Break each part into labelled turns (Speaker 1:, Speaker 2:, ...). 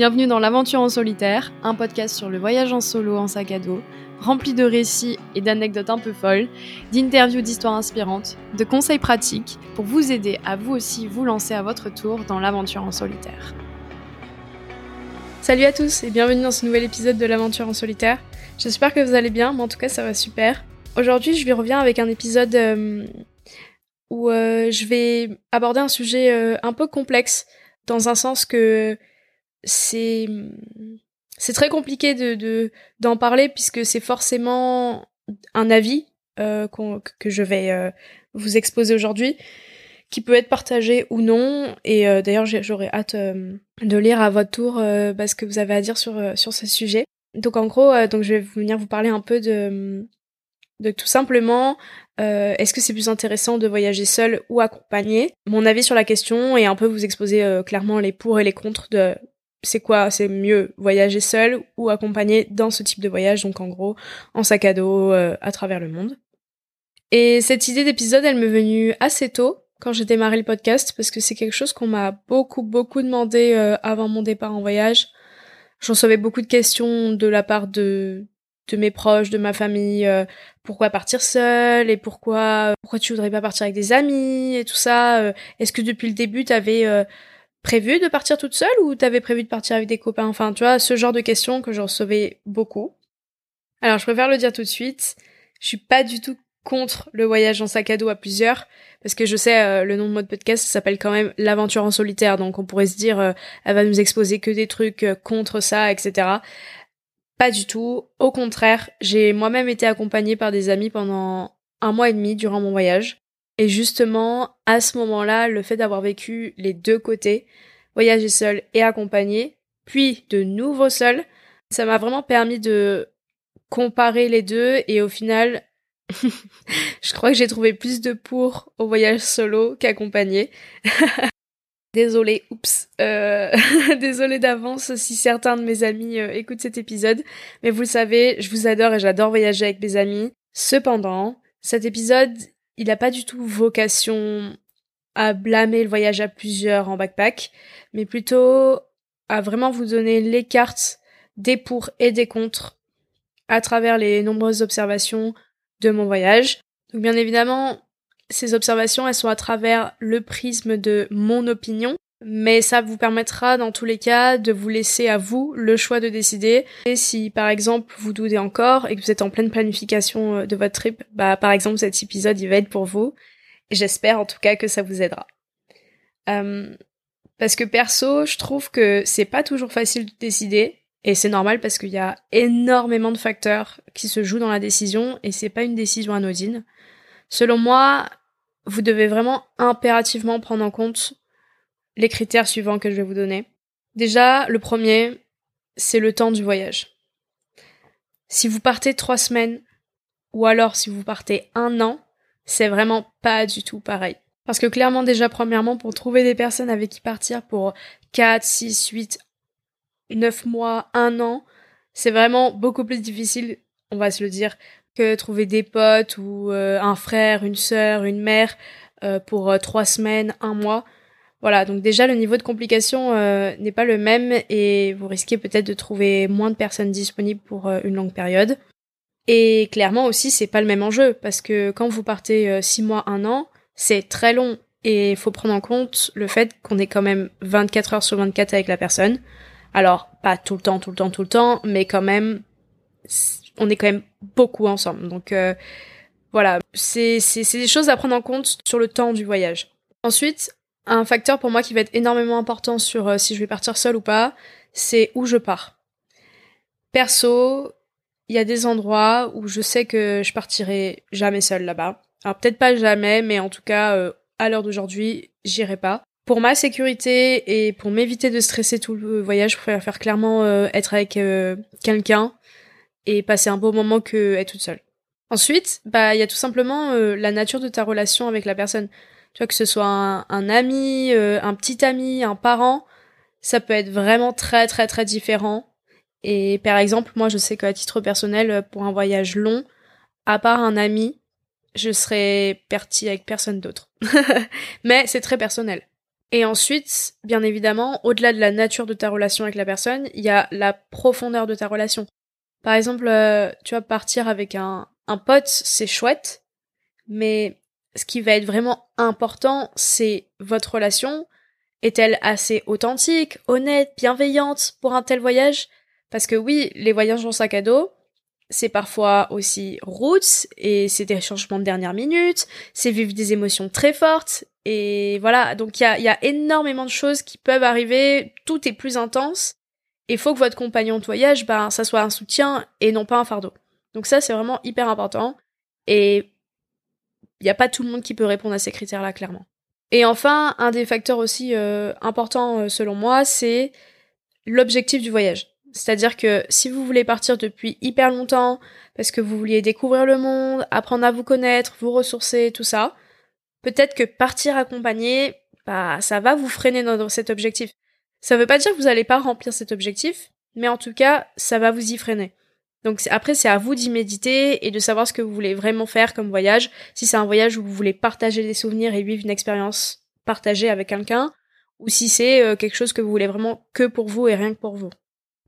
Speaker 1: Bienvenue dans l'Aventure en solitaire, un podcast sur le voyage en solo en sac à dos, rempli de récits et d'anecdotes un peu folles, d'interviews d'histoires inspirantes, de conseils pratiques pour vous aider à vous aussi vous lancer à votre tour dans l'aventure en solitaire. Salut à tous et bienvenue dans ce nouvel épisode de l'aventure en solitaire. J'espère que vous allez bien, mais en tout cas ça va super. Aujourd'hui je vais reviens avec un épisode euh, où euh, je vais aborder un sujet euh, un peu complexe, dans un sens que c'est c'est très compliqué de d'en parler puisque c'est forcément un avis euh, que je vais euh, vous exposer aujourd'hui qui peut être partagé ou non. Et euh, d'ailleurs j'aurais hâte de lire à votre tour bah, ce que vous avez à dire sur sur ce sujet. Donc en gros donc je vais venir vous parler un peu de de tout simplement est-ce que c'est plus intéressant de voyager seul ou accompagné? Mon avis sur la question et un peu vous exposer clairement les pour et les contre de c'est quoi C'est mieux voyager seul ou accompagné dans ce type de voyage, donc en gros en sac à dos euh, à travers le monde. Et cette idée d'épisode, elle m'est venue assez tôt quand j'ai démarré le podcast parce que c'est quelque chose qu'on m'a beaucoup beaucoup demandé euh, avant mon départ en voyage. J'en recevais beaucoup de questions de la part de de mes proches, de ma famille, euh, pourquoi partir seul et pourquoi pourquoi tu voudrais pas partir avec des amis et tout ça. Est-ce que depuis le début t'avais prévu de partir toute seule ou t'avais prévu de partir avec des copains? Enfin, tu vois, ce genre de questions que j'en recevais beaucoup. Alors, je préfère le dire tout de suite. Je suis pas du tout contre le voyage en sac à dos à plusieurs, parce que je sais, euh, le nom de mode podcast s'appelle quand même l'aventure en solitaire, donc on pourrait se dire, euh, elle va nous exposer que des trucs euh, contre ça, etc. Pas du tout. Au contraire, j'ai moi-même été accompagnée par des amis pendant un mois et demi durant mon voyage. Et justement, à ce moment-là, le fait d'avoir vécu les deux côtés, voyager seul et accompagné, puis de nouveau seul, ça m'a vraiment permis de comparer les deux et au final, je crois que j'ai trouvé plus de pour au voyage solo qu'accompagné. Désolée, oups. Euh... Désolée d'avance si certains de mes amis euh, écoutent cet épisode. Mais vous le savez, je vous adore et j'adore voyager avec mes amis. Cependant, cet épisode, il n'a pas du tout vocation à blâmer le voyage à plusieurs en backpack, mais plutôt à vraiment vous donner les cartes des pour et des contre à travers les nombreuses observations de mon voyage. Donc bien évidemment, ces observations, elles sont à travers le prisme de mon opinion, mais ça vous permettra dans tous les cas de vous laisser à vous le choix de décider. Et si par exemple vous doutez encore et que vous êtes en pleine planification euh, de votre trip, bah par exemple cet épisode il va être pour vous. J'espère en tout cas que ça vous aidera. Euh, parce que perso, je trouve que c'est pas toujours facile de décider. Et c'est normal parce qu'il y a énormément de facteurs qui se jouent dans la décision et c'est pas une décision anodine. Selon moi, vous devez vraiment impérativement prendre en compte les critères suivants que je vais vous donner. Déjà, le premier, c'est le temps du voyage. Si vous partez trois semaines, ou alors si vous partez un an, c'est vraiment pas du tout pareil. Parce que clairement déjà, premièrement, pour trouver des personnes avec qui partir pour 4, 6, 8, 9 mois, un an, c'est vraiment beaucoup plus difficile, on va se le dire, que trouver des potes ou euh, un frère, une sœur, une mère euh, pour euh, trois semaines, un mois. Voilà, donc déjà le niveau de complication euh, n'est pas le même et vous risquez peut-être de trouver moins de personnes disponibles pour euh, une longue période. Et clairement aussi, c'est pas le même enjeu parce que quand vous partez 6 euh, mois, 1 an, c'est très long et il faut prendre en compte le fait qu'on est quand même 24 heures sur 24 avec la personne. Alors, pas tout le temps, tout le temps, tout le temps, mais quand même, on est quand même beaucoup ensemble. Donc voilà, c'est des choses à prendre en compte sur le temps du voyage. Ensuite, un facteur pour moi qui va être énormément important sur euh, si je vais partir seule ou pas, c'est où je pars. Perso, il y a des endroits où je sais que je partirai jamais seule là-bas. Alors peut-être pas jamais, mais en tout cas, euh, à l'heure d'aujourd'hui, j'irai pas. Pour ma sécurité et pour m'éviter de stresser tout le voyage, je préfère faire clairement euh, être avec quelqu'un et passer un beau moment que être toute seule. Ensuite, bah il y a tout simplement la nature de ta relation avec la personne. Tu vois, que ce soit un, ami, euh, un petit ami, un parent, ça peut être vraiment très très très différent. Et par exemple, moi je sais qu'à titre personnel, pour un voyage long, à part un ami, je serais partie avec personne d'autre. Mais c'est très personnel. Et ensuite, bien évidemment, au-delà de la nature de ta relation avec la personne, il y a la profondeur de ta relation. Par exemple, euh, tu vas partir avec un, un pote, c'est chouette, mais ce qui va être vraiment important, c'est votre relation. Est-elle assez authentique, honnête, bienveillante pour un tel voyage? Parce que oui, les voyages en sac à dos, c'est parfois aussi routes et c'est des changements de dernière minute, c'est vivre des émotions très fortes et voilà, donc il y a, énormément de choses qui peuvent arriver, tout est plus intense et il faut que votre compagnon de voyage, ben, ça soit un soutien et non pas un fardeau. Donc ça, c'est vraiment hyper important et il n'y a pas tout le monde qui peut répondre à ces critères-là, clairement. Et enfin, un des facteurs aussi euh, importants euh, selon moi, c'est l'objectif du voyage. C'est-à-dire que si vous voulez partir depuis hyper longtemps, parce que vous vouliez découvrir le monde, apprendre à vous connaître, vous ressourcer, tout ça, peut-être que partir accompagné, bah, ça va vous freiner dans cet objectif. Ça veut pas dire que vous allez pas remplir cet objectif, mais en tout cas, ça va vous y freiner. Donc après, c'est à vous d'y méditer et de savoir ce que vous voulez vraiment faire comme voyage. Si c'est un voyage où vous voulez partager des souvenirs et vivre une expérience partagée avec quelqu'un, ou si c'est euh, quelque chose que vous voulez vraiment que pour vous et rien que pour vous.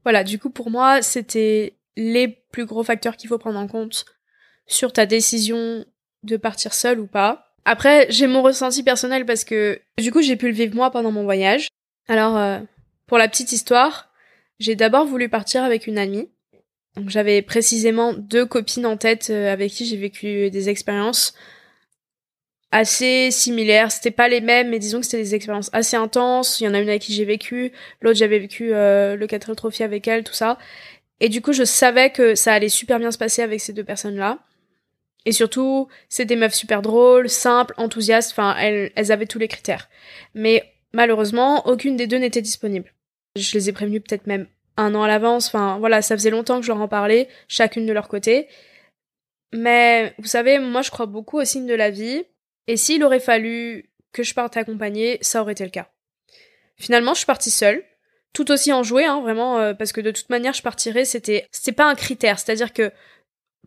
Speaker 1: Voilà, du coup pour moi, c'était les plus gros facteurs qu'il faut prendre en compte sur ta décision de partir seul ou pas. Après, j'ai mon ressenti personnel parce que du coup, j'ai pu le vivre moi pendant mon voyage. Alors, euh, pour la petite histoire, j'ai d'abord voulu partir avec une amie. J'avais précisément deux copines en tête euh, avec qui j'ai vécu des expériences assez similaires. C'était pas les mêmes, mais disons que c'était des expériences assez intenses. Il y en a une avec qui j'ai vécu, l'autre j'avais vécu euh, le 4 Trophy avec elle, tout ça. Et du coup, je savais que ça allait super bien se passer avec ces deux personnes-là. Et surtout, c'est des meufs super drôles, simples, enthousiastes, enfin, elles, elles avaient tous les critères. Mais malheureusement, aucune des deux n'était disponible. Je les ai prévenues peut-être même un an à l'avance, enfin voilà, ça faisait longtemps que je leur en parlais, chacune de leur côté. Mais vous savez, moi je crois beaucoup au signe de la vie, et s'il aurait fallu que je parte accompagnée, ça aurait été le cas. Finalement, je suis partie seule, tout aussi enjouée, hein, vraiment, euh, parce que de toute manière, je partirais, c'était, c'était pas un critère, c'est-à-dire que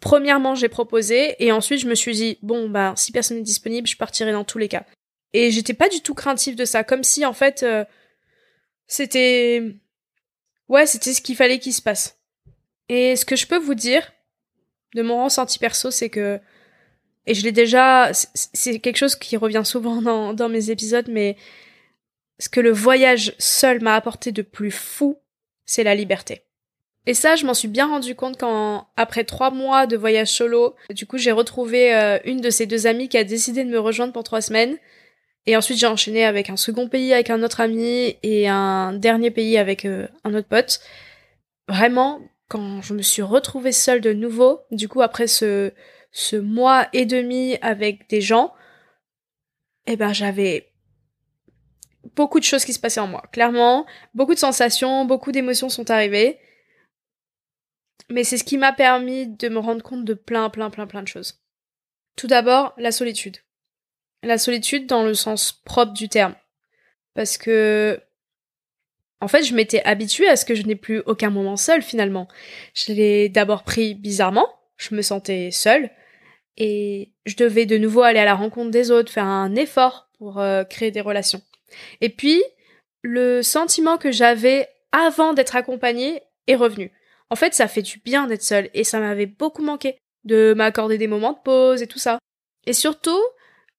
Speaker 1: premièrement, j'ai proposé, et ensuite, je me suis dit, bon, bah, si personne n'est disponible, je partirai dans tous les cas. Et j'étais pas du tout craintive de ça, comme si, en fait, euh, c'était, ouais, c'était ce qu'il fallait qu'il se passe. Et ce que je peux vous dire, de mon ressenti perso, c'est que et je l'ai déjà, c'est quelque chose qui revient souvent dans, mes épisodes, mais ce que le voyage seul m'a apporté de plus fou, c'est la liberté. Et ça, je m'en suis bien rendu compte quand, après trois mois de voyage solo, du coup, j'ai retrouvé euh, une de ces deux amies qui a décidé de me rejoindre pour trois semaines. Et ensuite, j'ai enchaîné avec un second pays avec un autre ami et un dernier pays avec euh, un autre pote. Vraiment, quand je me suis retrouvée seule de nouveau, du coup, après ce, ce mois et demi avec des gens, eh ben j'avais beaucoup de choses qui se passaient en moi. Clairement, beaucoup de sensations, beaucoup d'émotions sont arrivées. Mais c'est ce qui m'a permis de me rendre compte de plein, plein, plein, plein de choses. Tout d'abord, la solitude. La solitude dans le sens propre du terme. Parce que, en fait, je m'étais habituée à ce que je n'ai plus aucun moment seul finalement. Je l'ai d'abord pris bizarrement. Je me sentais seule et je devais de nouveau aller à la rencontre des autres, faire un effort pour euh, créer des relations. Et puis, le sentiment que j'avais avant d'être accompagnée est revenu. En fait, ça fait du bien d'être seule et ça m'avait beaucoup manqué de m'accorder des moments de pause et tout ça. Et surtout,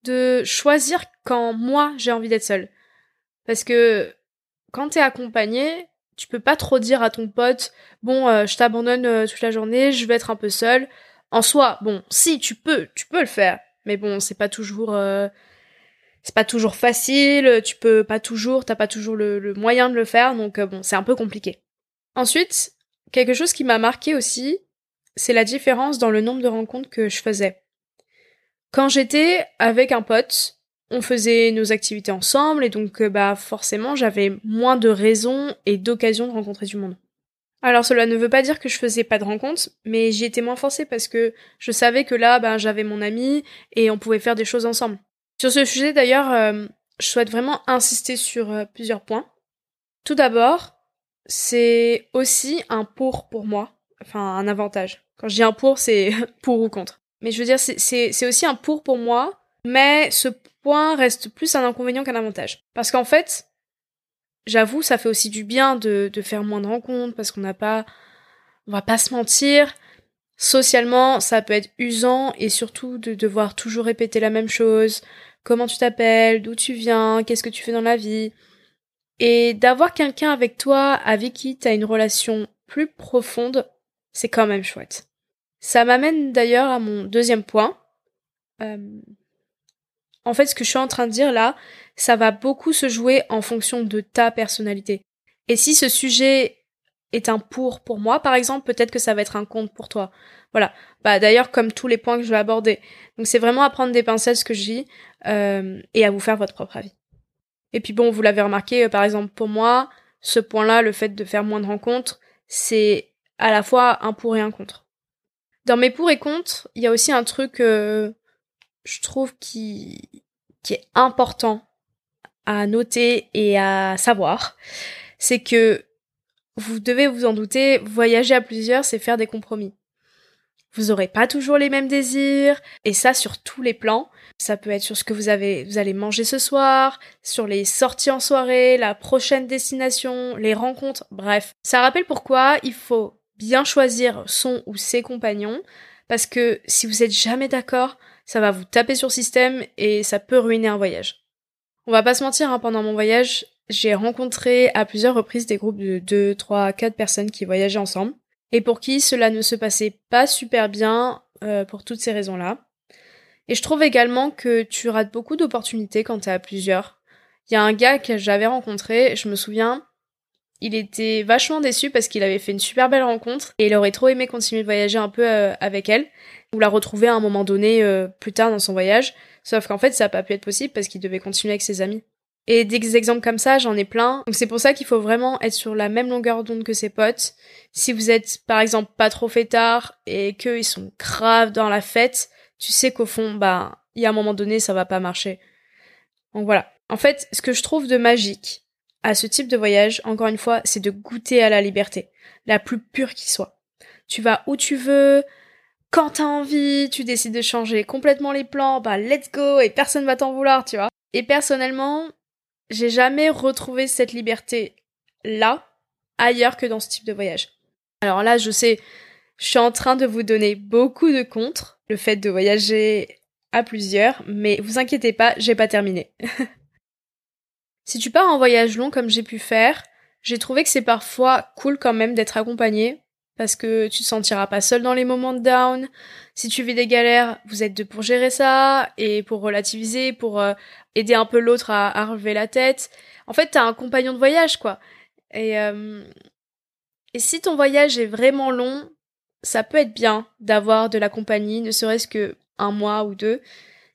Speaker 1: de choisir quand moi j'ai envie d'être seule. Parce que quand t'es accompagné, tu peux pas trop dire à ton pote, bon, euh, je t'abandonne euh, toute la journée, je vais être un peu seule en soi, bon, si tu peux, tu peux le faire, mais bon, c'est pas toujours, euh, c'est pas toujours facile. Tu peux pas toujours, t'as pas toujours le, moyen de le faire, donc bon, c'est un peu compliqué. Ensuite, quelque chose qui m'a marqué aussi, c'est la différence dans le nombre de rencontres que je faisais. Quand j'étais avec un pote, on faisait nos activités ensemble et donc euh, bah forcément j'avais moins de raisons et d'occasions de rencontrer du monde. Alors cela ne veut pas dire que je faisais pas de rencontres, mais j'y étais moins forcée parce que je savais que là, ben, j'avais mon ami et on pouvait faire des choses ensemble. Sur ce sujet d'ailleurs, euh, je souhaite vraiment insister sur euh, plusieurs points. Tout d'abord, c'est aussi un pour pour moi, enfin un avantage. Quand je dis un pour, c'est pour ou contre. Mais je veux dire, c'est aussi un pour pour moi Mais ce point reste plus un inconvénient qu'un avantage. Parce qu'en fait, j'avoue, ça fait aussi du bien de, faire moins de rencontres parce qu'on n'a pas, on va pas se mentir, socialement, ça peut être usant et surtout de devoir toujours répéter la même chose. Comment tu t'appelles, d'où tu viens, qu'est-ce que tu fais dans la vie? Et d'avoir quelqu'un avec toi avec qui tu as une relation plus profonde, c'est quand même chouette. Ça m'amène d'ailleurs à mon deuxième point. Euh, en fait, ce que je suis en train de dire là, ça va beaucoup se jouer en fonction de ta personnalité. Et si ce sujet est un pour pour moi, par exemple, peut-être que ça va être un contre pour toi. Voilà. Bah d'ailleurs, comme tous les points que je vais aborder. Donc c'est vraiment à prendre des pincettes ce que je dis euh, et à vous faire votre propre avis. Et puis bon, vous l'avez remarqué, euh, par exemple pour moi, ce point-là, le fait de faire moins de rencontres, c'est à la fois un pour et un contre. Dans mes pour et contre, il y a aussi un truc, euh, je trouve, qui, qui est important à noter et à savoir. C'est que vous devez vous en douter, voyager à plusieurs, c'est faire des compromis. Vous aurez pas toujours les mêmes désirs, et ça sur tous les plans. Ça peut être sur ce que vous avez, vous allez manger ce soir, sur les sorties en soirée, la prochaine destination, les rencontres, bref. Ça rappelle pourquoi il faut bien choisir son ou ses compagnons, parce que si vous êtes jamais d'accord, ça va vous taper sur système et ça peut ruiner un voyage. On va pas se mentir, hein, pendant mon voyage, j'ai rencontré à plusieurs reprises des groupes de 2, 3, 4 personnes qui voyageaient ensemble, et pour qui cela ne se passait pas super bien euh, pour toutes ces raisons-là. Et je trouve également que tu rates beaucoup d'opportunités quand t'es à plusieurs. Il y a un gars que j'avais rencontré, je me souviens, il était vachement déçu parce qu'il avait fait une super belle rencontre et il aurait trop aimé continuer de voyager un peu euh, avec elle ou la retrouver à un moment donné euh, plus tard dans son voyage. Sauf qu'en fait, ça n'a pas pu être possible parce qu'il devait continuer avec ses amis. Et des exemples comme ça, j'en ai plein. Donc c'est pour ça qu'il faut vraiment être sur la même longueur d'onde que ses potes. Si vous êtes par exemple pas trop fêtard et qu'ils sont graves dans la fête, tu sais qu'au fond, bah, il y a un moment donné, ça va pas marcher. Donc voilà. En fait, ce que je trouve de magique à ce type de voyage, encore une fois, c'est de goûter à la liberté, la plus pure qui soit. Tu vas où tu veux, quand t'as envie, tu décides de changer complètement les plans, bah let's go et personne va t'en vouloir, tu vois. Et personnellement, j'ai jamais retrouvé cette liberté là ailleurs que dans ce type de voyage. Alors là, je sais, je suis en train de vous donner beaucoup de contre le fait de voyager à plusieurs, mais vous inquiétez pas, j'ai pas terminé. si tu pars en voyage long comme j'ai pu faire, j'ai trouvé que c'est parfois cool quand même d'être accompagné parce que tu te sentiras pas seul dans les moments de down. Si tu vis des galères, vous êtes deux pour gérer ça et pour relativiser, pour euh, aider un peu l'autre à, relever la tête. En fait, t'as un compagnon de voyage, quoi. Et, euh, et si ton voyage est vraiment long, ça peut être bien d'avoir de la compagnie, ne serait-ce que un mois ou deux.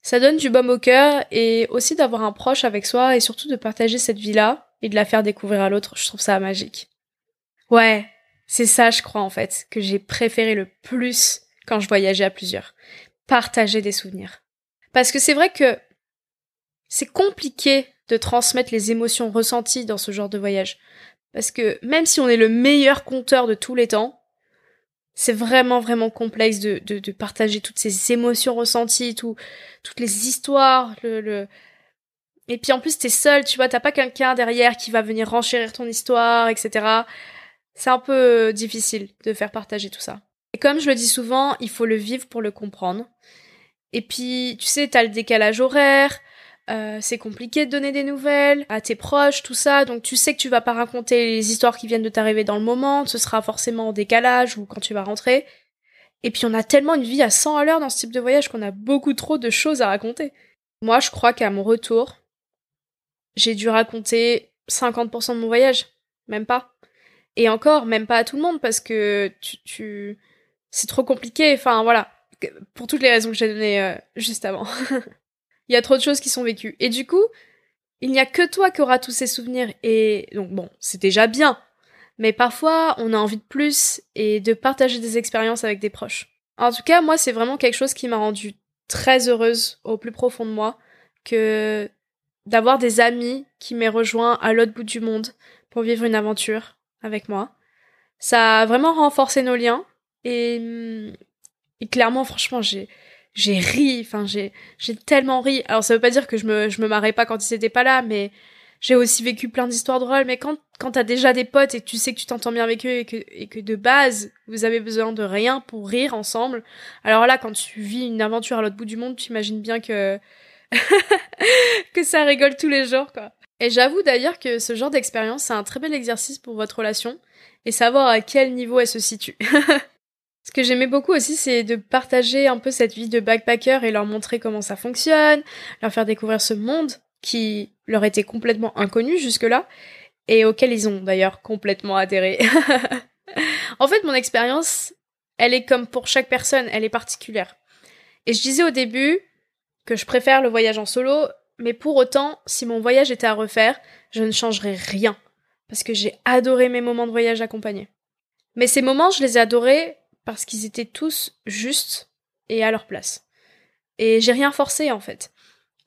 Speaker 1: Ça donne du baume au cœur et aussi d'avoir un proche avec soi et surtout de partager cette vie-là et de la faire découvrir à l'autre. Je trouve ça magique. Ouais, c'est ça, je crois, en fait, que j'ai préféré le plus quand je voyageais à plusieurs. Partager des souvenirs. Parce que c'est vrai que c'est compliqué de transmettre les émotions ressenties dans ce genre de voyage. Parce que même si on est le meilleur conteur de tous les temps, c'est vraiment vraiment complexe de, de, partager toutes ces émotions ressenties, tout, toutes les histoires, le, le... Et puis en plus t'es seul, tu vois, t'as pas quelqu'un derrière qui va venir renchérir ton histoire, etc c'est un peu difficile de faire partager tout ça. Et comme je le dis souvent, il faut le vivre pour le comprendre. Et puis, tu sais, t'as le décalage horaire, euh, c'est compliqué de donner des nouvelles à tes proches, tout ça, donc tu sais que tu vas pas raconter les histoires qui viennent de t'arriver dans le moment, ce sera forcément en décalage ou quand tu vas rentrer. Et puis on a tellement une vie à 100 à l'heure dans ce type de voyage qu'on a beaucoup trop de choses à raconter. Moi, je crois qu'à mon retour, j'ai dû raconter 50% de mon voyage, même pas. Et encore, même pas à tout le monde parce que tu, c'est trop compliqué. Enfin voilà, pour toutes les raisons que j'ai données euh, juste avant. il y a trop de choses qui sont vécues. Et du coup, il n'y a que toi qui auras tous ces souvenirs. Et donc bon, c'est déjà bien. Mais parfois, on a envie de plus et de partager des expériences avec des proches. En tout cas, moi, c'est vraiment quelque chose qui m'a rendue très heureuse au plus profond de moi que d'avoir des amis qui m'aient rejoint à l'autre bout du monde pour vivre une aventure avec moi. Ça a vraiment renforcé nos liens et, et clairement, franchement, j'ai j'ai ri, enfin j'ai j'ai tellement ri. Alors ça veut pas dire que je me je me marrais pas quand ils étaient pas là, mais j'ai aussi vécu plein d'histoires drôles. Mais quand quand t'as déjà des potes et tu sais que tu t'entends bien avec eux et que et que de base vous avez besoin de rien pour rire ensemble, alors là quand tu vis une aventure à l'autre bout du monde, tu imagines bien que que ça rigole tous les jours quoi. Et j'avoue d'ailleurs que ce genre d'expérience c'est un très bel exercice pour votre relation et savoir à quel niveau elle se situe. Ce que j'aimais beaucoup aussi, c'est de partager un peu cette vie de backpacker et leur montrer comment ça fonctionne, leur faire découvrir ce monde qui leur était complètement inconnu jusque-là et auquel ils ont d'ailleurs complètement adhéré. en fait, mon expérience, elle est comme pour chaque personne, elle est particulière. Et je disais au début que je préfère le voyage en solo, mais pour autant, si mon voyage était à refaire, je ne changerais rien parce que j'ai adoré mes moments de voyage accompagnés. Mais ces moments, je les ai adorés parce qu'ils étaient tous justes et à leur place. Et j'ai rien forcé en fait.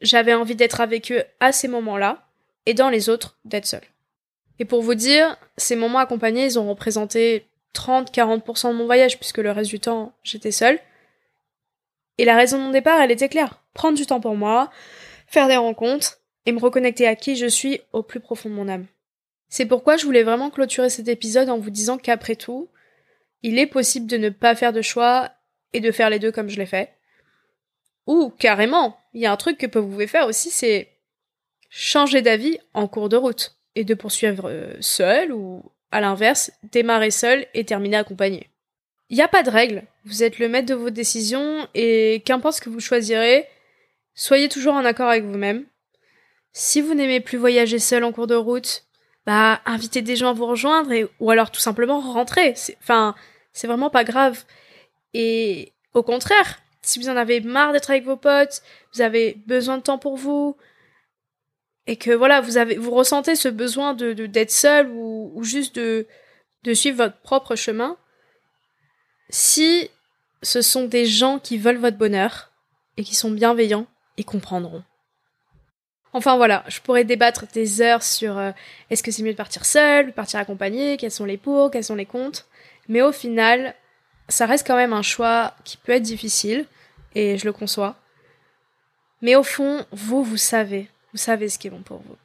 Speaker 1: J'avais envie d'être avec eux à ces moments-là, et dans les autres, d'être seule. Et pour vous dire, ces moments accompagnés, ils ont représenté 30-40% de mon voyage, puisque le reste du temps, j'étais seule. Et la raison de mon départ, elle était claire. Prendre du temps pour moi, faire des rencontres, et me reconnecter à qui je suis au plus profond de mon âme. C'est pourquoi je voulais vraiment clôturer cet épisode en vous disant qu'après tout, il est possible de ne pas faire de choix et de faire les deux comme je l'ai fait. Ou carrément, il y a un truc que vous pouvez faire aussi, c'est changer d'avis en cours de route et de poursuivre euh, seul ou à l'inverse, démarrer seul et terminer accompagné. Il n'y a pas de règle, vous êtes le maître de vos décisions et qu'importe ce que vous choisirez, soyez toujours en accord avec vous-même. Si vous n'aimez plus voyager seul en cours de route, bah invitez des gens à vous rejoindre ou alors tout simplement rentrer. Enfin, c'est vraiment pas grave. Et au contraire, si vous en avez marre d'être avec vos potes, vous avez besoin de temps pour vous, et que voilà, vous avez, vous ressentez ce besoin de, d'être seul ou, juste de, de suivre votre propre chemin, si ce sont des gens qui veulent votre bonheur et qui sont bienveillants, ils comprendront. Enfin voilà, je pourrais débattre des heures sur euh, est-ce que c'est mieux de partir seul, partir accompagné, quels sont les pour, quels sont les contre. Mais au final, ça reste quand même un choix qui peut être difficile, et je le conçois. Mais au fond, vous, vous savez, vous savez ce qui est bon pour vous.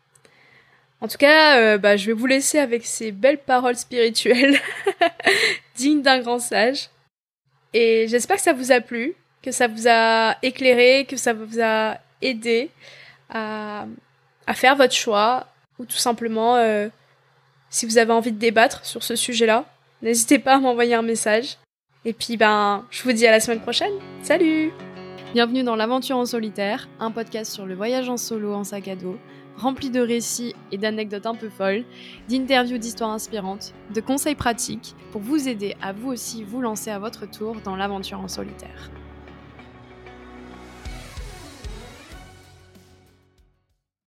Speaker 1: En tout cas, euh, bah, je vais vous laisser avec ces belles paroles spirituelles, dignes d'un grand sage. Et j'espère que ça vous a plu, que ça vous a éclairé, que ça vous a aidé à, faire votre choix, ou tout simplement, euh, si vous avez envie de débattre sur ce sujet-là, N'hésitez pas à m'envoyer un message. Et puis, ben, je vous dis à la semaine prochaine. Salut
Speaker 2: Bienvenue dans l'Aventure en solitaire, un podcast sur le voyage en solo en sac à dos, rempli de récits et d'anecdotes un peu folles, d'interviews d'histoires inspirantes, de conseils pratiques pour vous aider à vous aussi vous lancer à votre tour dans l'aventure en solitaire.